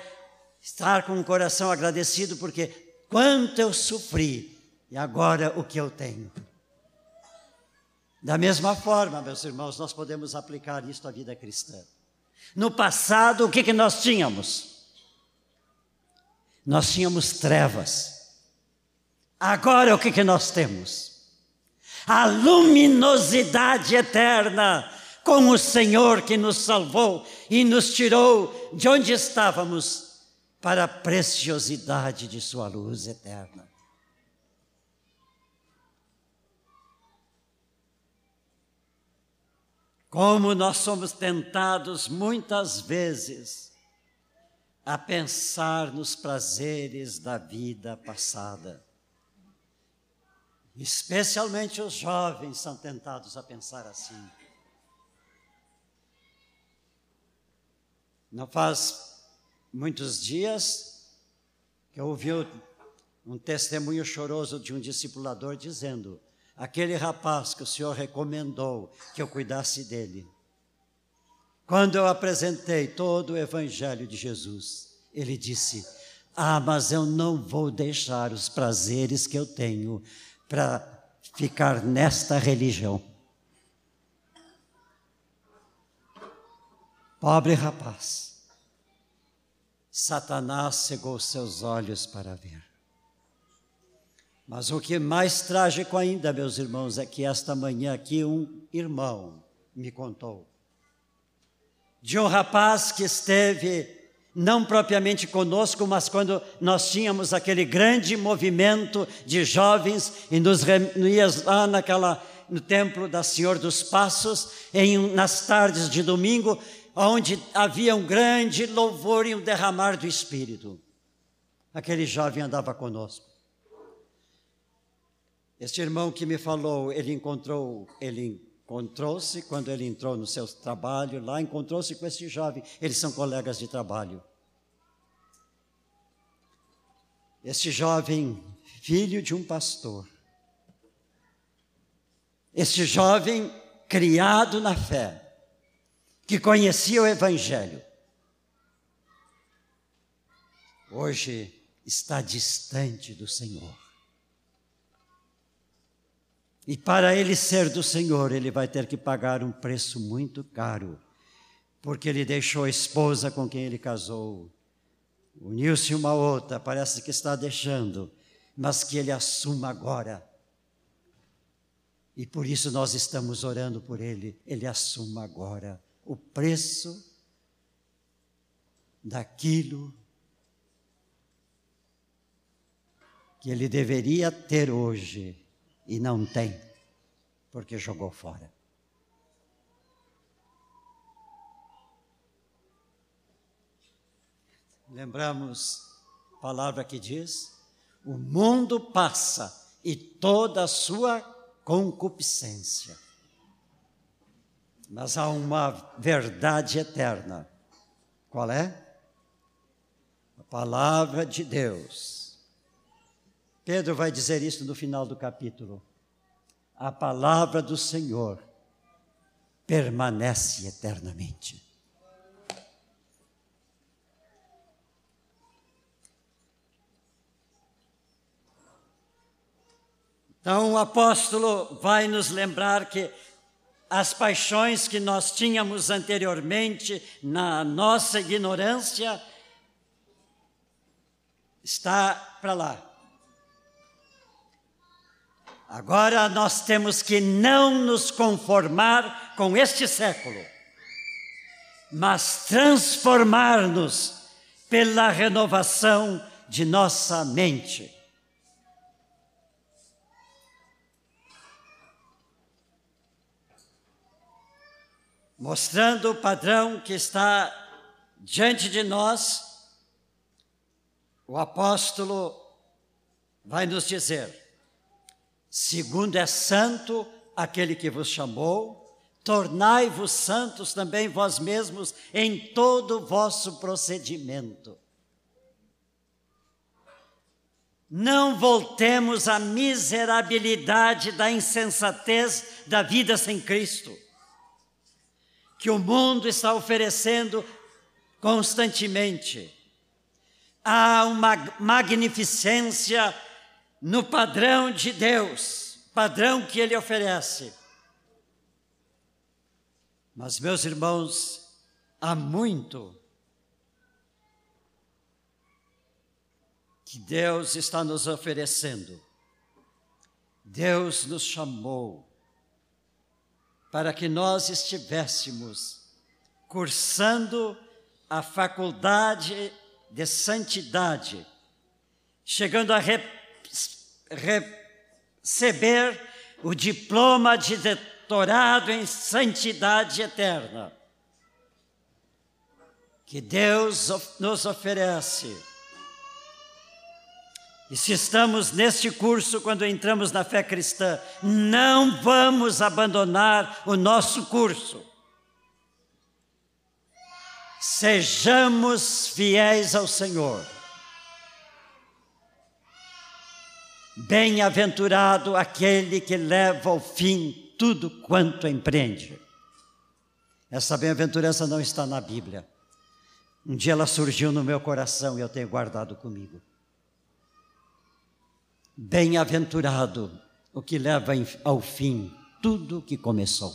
estar com o coração agradecido, porque quanto eu sofri e agora o que eu tenho. Da mesma forma, meus irmãos, nós podemos aplicar isto à vida cristã. No passado, o que, que nós tínhamos? Nós tínhamos trevas. Agora, o que, que nós temos? A luminosidade eterna com o Senhor que nos salvou e nos tirou de onde estávamos para a preciosidade de Sua luz eterna. Como nós somos tentados muitas vezes a pensar nos prazeres da vida passada. Especialmente os jovens são tentados a pensar assim. Não faz muitos dias que eu ouvi um testemunho choroso de um discipulador dizendo: aquele rapaz que o Senhor recomendou que eu cuidasse dele. Quando eu apresentei todo o Evangelho de Jesus, ele disse: Ah, mas eu não vou deixar os prazeres que eu tenho para ficar nesta religião. Pobre rapaz. Satanás cegou seus olhos para ver. Mas o que é mais trágico ainda, meus irmãos, é que esta manhã aqui um irmão me contou de um rapaz que esteve não propriamente conosco, mas quando nós tínhamos aquele grande movimento de jovens e nos reunias lá naquela no templo da Senhor dos Passos, em, nas tardes de domingo, onde havia um grande louvor e um derramar do Espírito. Aquele jovem andava conosco. Este irmão que me falou, ele encontrou, ele encontrou-se quando ele entrou no seu trabalho lá, encontrou-se com esse jovem, eles são colegas de trabalho. Este jovem, filho de um pastor, este jovem criado na fé, que conhecia o Evangelho, hoje está distante do Senhor. E para ele ser do Senhor, ele vai ter que pagar um preço muito caro, porque ele deixou a esposa com quem ele casou, uniu-se uma outra, parece que está deixando, mas que ele assuma agora. E por isso nós estamos orando por ele, ele assuma agora o preço daquilo que ele deveria ter hoje e não tem, porque jogou fora. Lembramos a palavra que diz: o mundo passa e toda a sua concupiscência. Mas há uma verdade eterna. Qual é? A palavra de Deus. Pedro vai dizer isso no final do capítulo. A palavra do Senhor permanece eternamente. Então o apóstolo vai nos lembrar que as paixões que nós tínhamos anteriormente na nossa ignorância está para lá. Agora nós temos que não nos conformar com este século, mas transformar-nos pela renovação de nossa mente. mostrando o padrão que está diante de nós, o apóstolo vai nos dizer: segundo é santo aquele que vos chamou, tornai-vos santos também vós mesmos em todo o vosso procedimento. Não voltemos à miserabilidade da insensatez da vida sem Cristo que o mundo está oferecendo constantemente. Há uma magnificência no padrão de Deus, padrão que Ele oferece. Mas, meus irmãos, há muito que Deus está nos oferecendo. Deus nos chamou para que nós estivéssemos cursando a faculdade de santidade, chegando a re receber o diploma de doutorado em santidade eterna, que Deus nos oferece e se estamos neste curso, quando entramos na fé cristã, não vamos abandonar o nosso curso. Sejamos fiéis ao Senhor. Bem-aventurado aquele que leva ao fim tudo quanto empreende. Essa bem-aventurança não está na Bíblia. Um dia ela surgiu no meu coração e eu tenho guardado comigo. Bem-aventurado o que leva ao fim tudo que começou.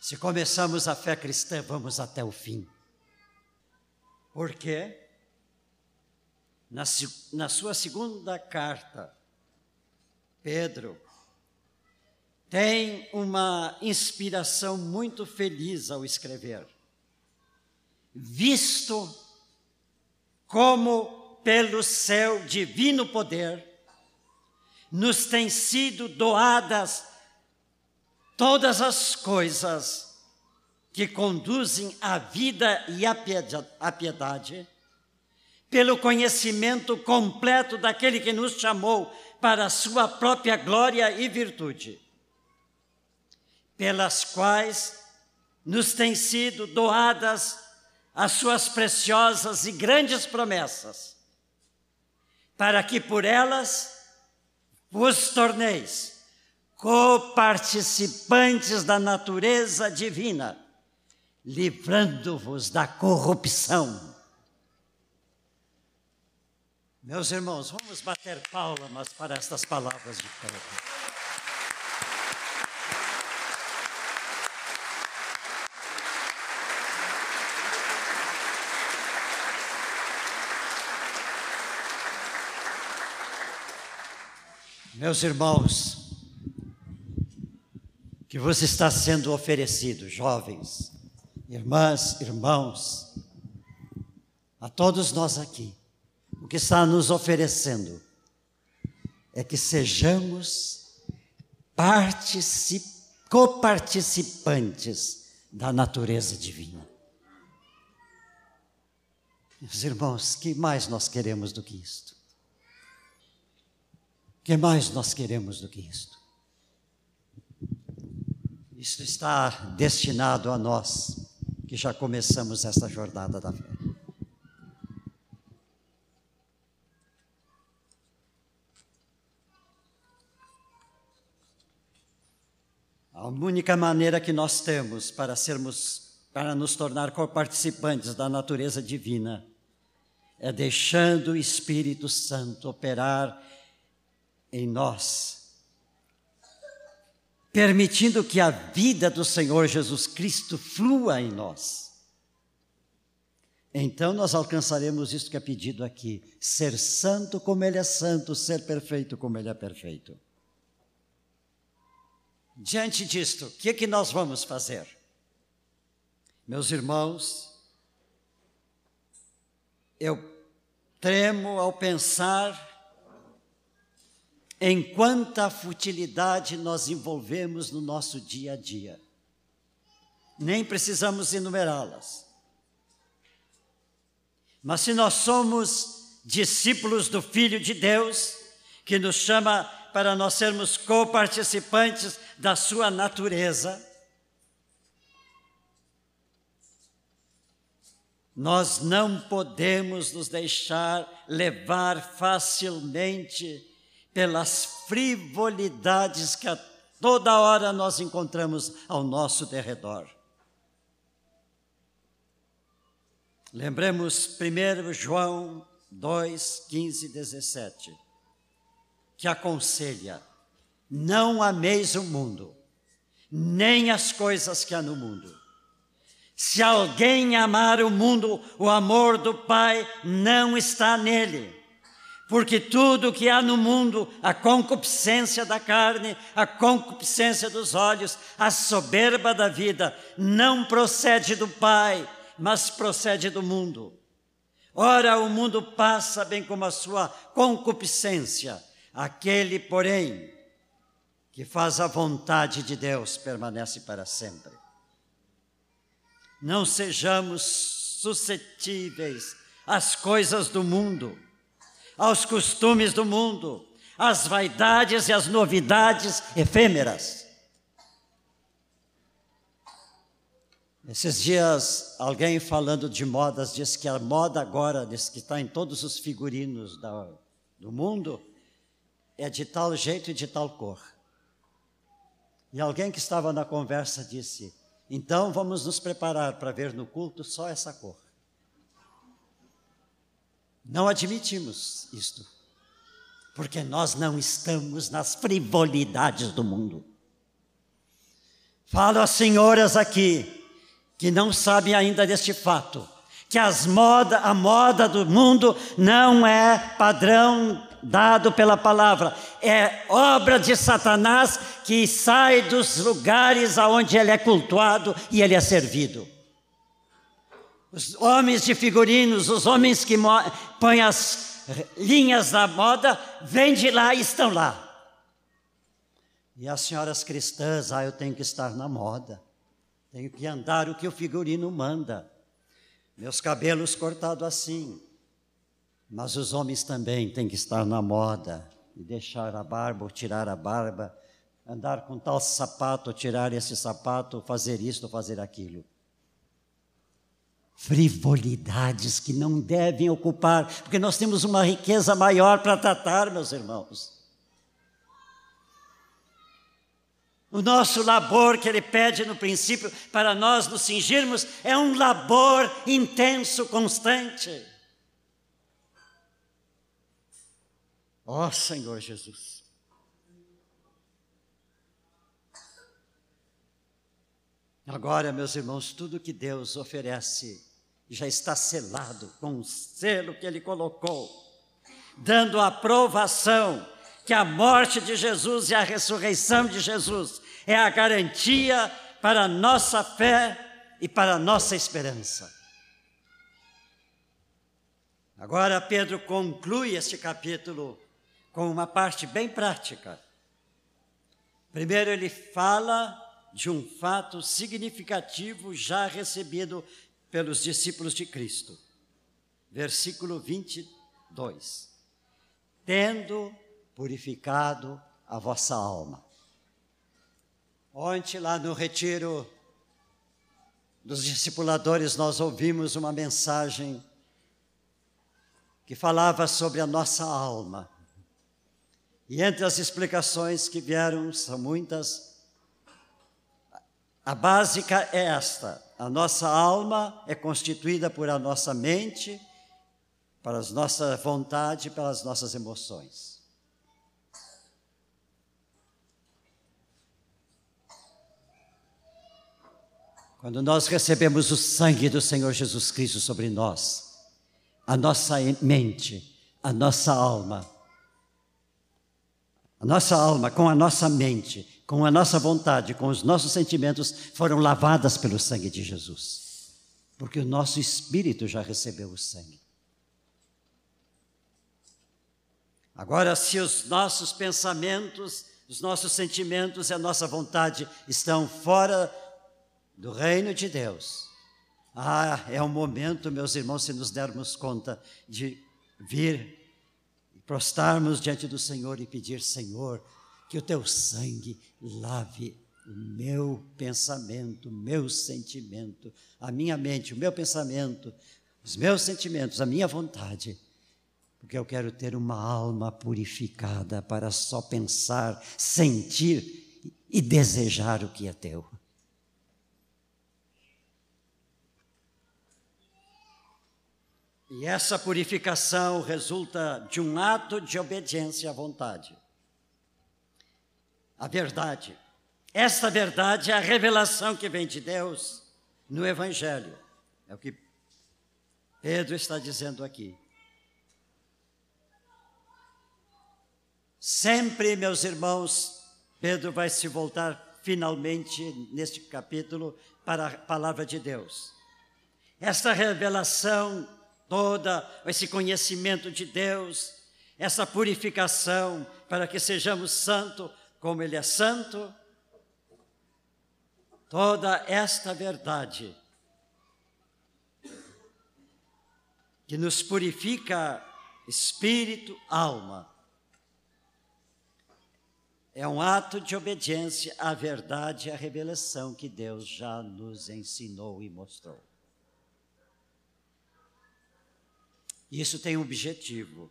Se começamos a fé cristã, vamos até o fim. Por quê? Na, na sua segunda carta, Pedro tem uma inspiração muito feliz ao escrever. Visto como pelo seu divino poder, nos têm sido doadas todas as coisas que conduzem à vida e à piedade, pelo conhecimento completo daquele que nos chamou para a sua própria glória e virtude, pelas quais nos têm sido doadas as suas preciosas e grandes promessas para que por elas vos torneis coparticipantes da natureza divina, livrando-vos da corrupção. Meus irmãos, vamos bater palmas para estas palavras de Pedro. Meus irmãos, que você está sendo oferecido, jovens, irmãs, irmãos, a todos nós aqui, o que está nos oferecendo é que sejamos coparticipantes da natureza divina. Meus irmãos, que mais nós queremos do que isto? Que mais nós queremos do que isto? Isto está destinado a nós que já começamos esta jornada da fé. A única maneira que nós temos para sermos, para nos tornar coparticipantes da natureza divina, é deixando o Espírito Santo operar em nós, permitindo que a vida do Senhor Jesus Cristo flua em nós. Então nós alcançaremos isso que é pedido aqui: ser santo como Ele é santo, ser perfeito como Ele é perfeito. Diante disto, o que, é que nós vamos fazer? Meus irmãos, eu tremo ao pensar em quanta futilidade nós envolvemos no nosso dia a dia. Nem precisamos enumerá-las. Mas se nós somos discípulos do Filho de Deus, que nos chama para nós sermos coparticipantes da sua natureza, Nós não podemos nos deixar levar facilmente pelas frivolidades que a toda hora nós encontramos ao nosso derredor. Lembremos 1 João 2, 15 e 17, que aconselha: não ameis o mundo, nem as coisas que há no mundo. Se alguém amar o mundo, o amor do Pai não está nele. Porque tudo que há no mundo, a concupiscência da carne, a concupiscência dos olhos, a soberba da vida, não procede do Pai, mas procede do mundo. Ora, o mundo passa bem como a sua concupiscência, aquele, porém, que faz a vontade de Deus permanece para sempre não sejamos suscetíveis às coisas do mundo, aos costumes do mundo, às vaidades e às novidades efêmeras. Esses dias, alguém falando de modas disse que a moda agora, diz que está em todos os figurinos da, do mundo, é de tal jeito e de tal cor. E alguém que estava na conversa disse: então vamos nos preparar para ver no culto só essa cor. Não admitimos isto, porque nós não estamos nas frivolidades do mundo. Falo às senhoras aqui que não sabem ainda deste fato, que as moda, a moda do mundo não é padrão dado pela palavra, é obra de Satanás que sai dos lugares aonde ele é cultuado e ele é servido. Os homens de figurinos, os homens que põem as linhas da moda, vêm de lá e estão lá. E as senhoras cristãs, ah, eu tenho que estar na moda, tenho que andar o que o figurino manda, meus cabelos cortados assim, mas os homens também têm que estar na moda e deixar a barba ou tirar a barba, andar com tal sapato, tirar esse sapato, fazer isto, fazer aquilo. Frivolidades que não devem ocupar, porque nós temos uma riqueza maior para tratar, meus irmãos. O nosso labor que ele pede no princípio para nós nos cingirmos é um labor intenso, constante. Ó oh, Senhor Jesus. Agora, meus irmãos, tudo que Deus oferece já está selado com o selo que Ele colocou, dando aprovação que a morte de Jesus e a ressurreição de Jesus é a garantia para a nossa fé e para a nossa esperança. Agora Pedro conclui este capítulo com uma parte bem prática. Primeiro, ele fala de um fato significativo já recebido pelos discípulos de Cristo. Versículo 22. Tendo purificado a vossa alma. Ontem, lá no retiro dos discipuladores, nós ouvimos uma mensagem que falava sobre a nossa alma. E entre as explicações que vieram, são muitas, a básica é esta: a nossa alma é constituída por a nossa mente, para a nossa vontade, pelas nossas emoções. Quando nós recebemos o sangue do Senhor Jesus Cristo sobre nós, a nossa mente, a nossa alma, nossa alma com a nossa mente, com a nossa vontade, com os nossos sentimentos foram lavadas pelo sangue de Jesus. Porque o nosso espírito já recebeu o sangue. Agora, se os nossos pensamentos, os nossos sentimentos e a nossa vontade estão fora do reino de Deus. Ah, é o momento, meus irmãos, se nos dermos conta de vir prostarmos diante do Senhor e pedir: Senhor, que o teu sangue lave o meu pensamento, o meu sentimento, a minha mente, o meu pensamento, os meus sentimentos, a minha vontade, porque eu quero ter uma alma purificada para só pensar, sentir e desejar o que é teu. E essa purificação resulta de um ato de obediência à vontade. A verdade. Esta verdade é a revelação que vem de Deus no Evangelho. É o que Pedro está dizendo aqui. Sempre, meus irmãos, Pedro vai se voltar finalmente neste capítulo para a palavra de Deus. Esta revelação toda esse conhecimento de Deus, essa purificação para que sejamos santos como Ele é santo, toda esta verdade que nos purifica espírito, alma, é um ato de obediência à verdade e à revelação que Deus já nos ensinou e mostrou. Isso tem um objetivo: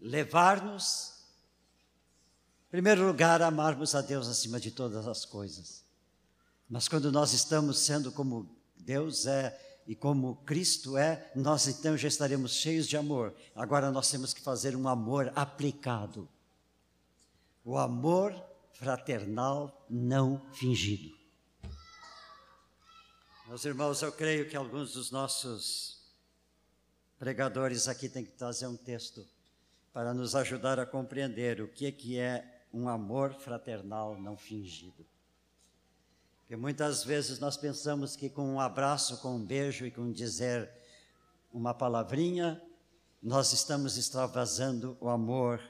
levar-nos, em primeiro lugar, a amarmos a Deus acima de todas as coisas. Mas quando nós estamos sendo como Deus é e como Cristo é, nós então já estaremos cheios de amor. Agora nós temos que fazer um amor aplicado. O amor fraternal não fingido. Meus irmãos, eu creio que alguns dos nossos pregadores aqui têm que trazer um texto para nos ajudar a compreender o que é, que é um amor fraternal não fingido. Porque muitas vezes nós pensamos que com um abraço, com um beijo e com dizer uma palavrinha, nós estamos extravasando o amor,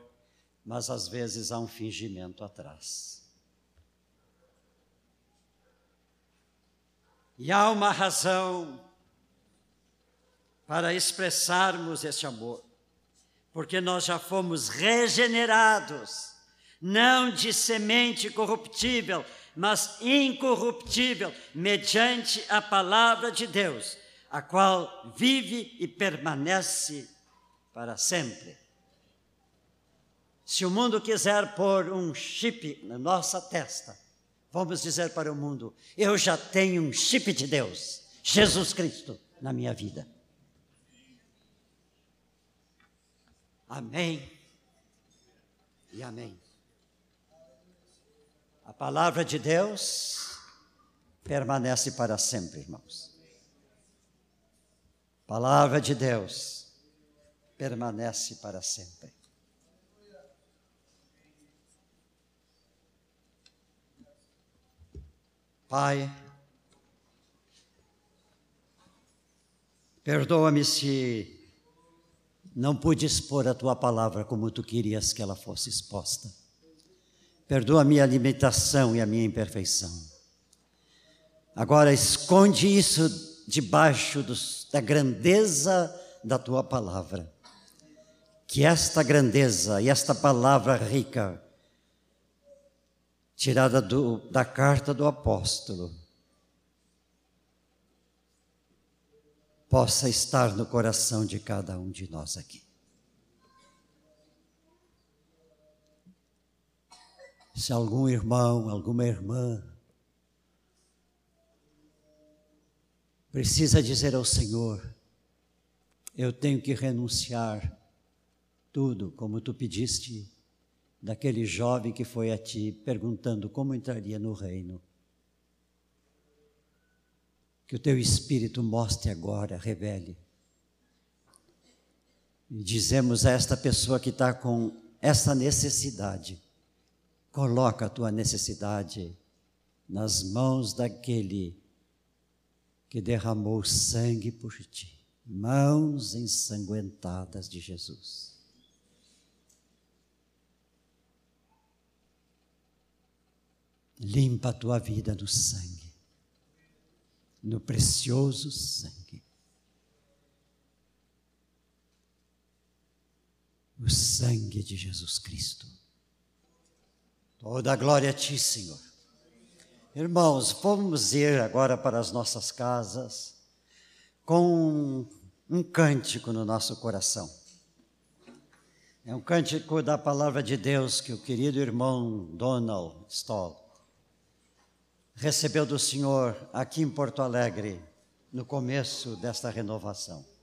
mas às vezes há um fingimento atrás. E há uma razão para expressarmos este amor, porque nós já fomos regenerados, não de semente corruptível, mas incorruptível, mediante a palavra de Deus, a qual vive e permanece para sempre. Se o mundo quiser pôr um chip na nossa testa, vamos dizer para o mundo: eu já tenho um chip de Deus, Jesus Cristo, na minha vida. Amém e amém. A palavra de Deus permanece para sempre, irmãos. A palavra de Deus permanece para sempre. Pai, perdoa-me se não pude expor a tua palavra como tu querias que ela fosse exposta. Perdoa a minha limitação e a minha imperfeição. Agora esconde isso debaixo dos, da grandeza da tua palavra. Que esta grandeza e esta palavra rica, tirada do, da carta do apóstolo, possa estar no coração de cada um de nós aqui. Se algum irmão, alguma irmã precisa dizer ao Senhor: Eu tenho que renunciar tudo, como tu pediste daquele jovem que foi a ti perguntando como entraria no reino. Que o teu Espírito mostre agora, revele. E dizemos a esta pessoa que está com essa necessidade, coloca a tua necessidade nas mãos daquele que derramou sangue por ti, mãos ensanguentadas de Jesus. Limpa a tua vida no sangue no precioso sangue. O sangue de Jesus Cristo. Toda a glória a Ti, Senhor. Irmãos, vamos ir agora para as nossas casas com um cântico no nosso coração. É um cântico da palavra de Deus que o querido irmão Donald Stoll recebeu do Senhor aqui em Porto Alegre, no começo desta renovação.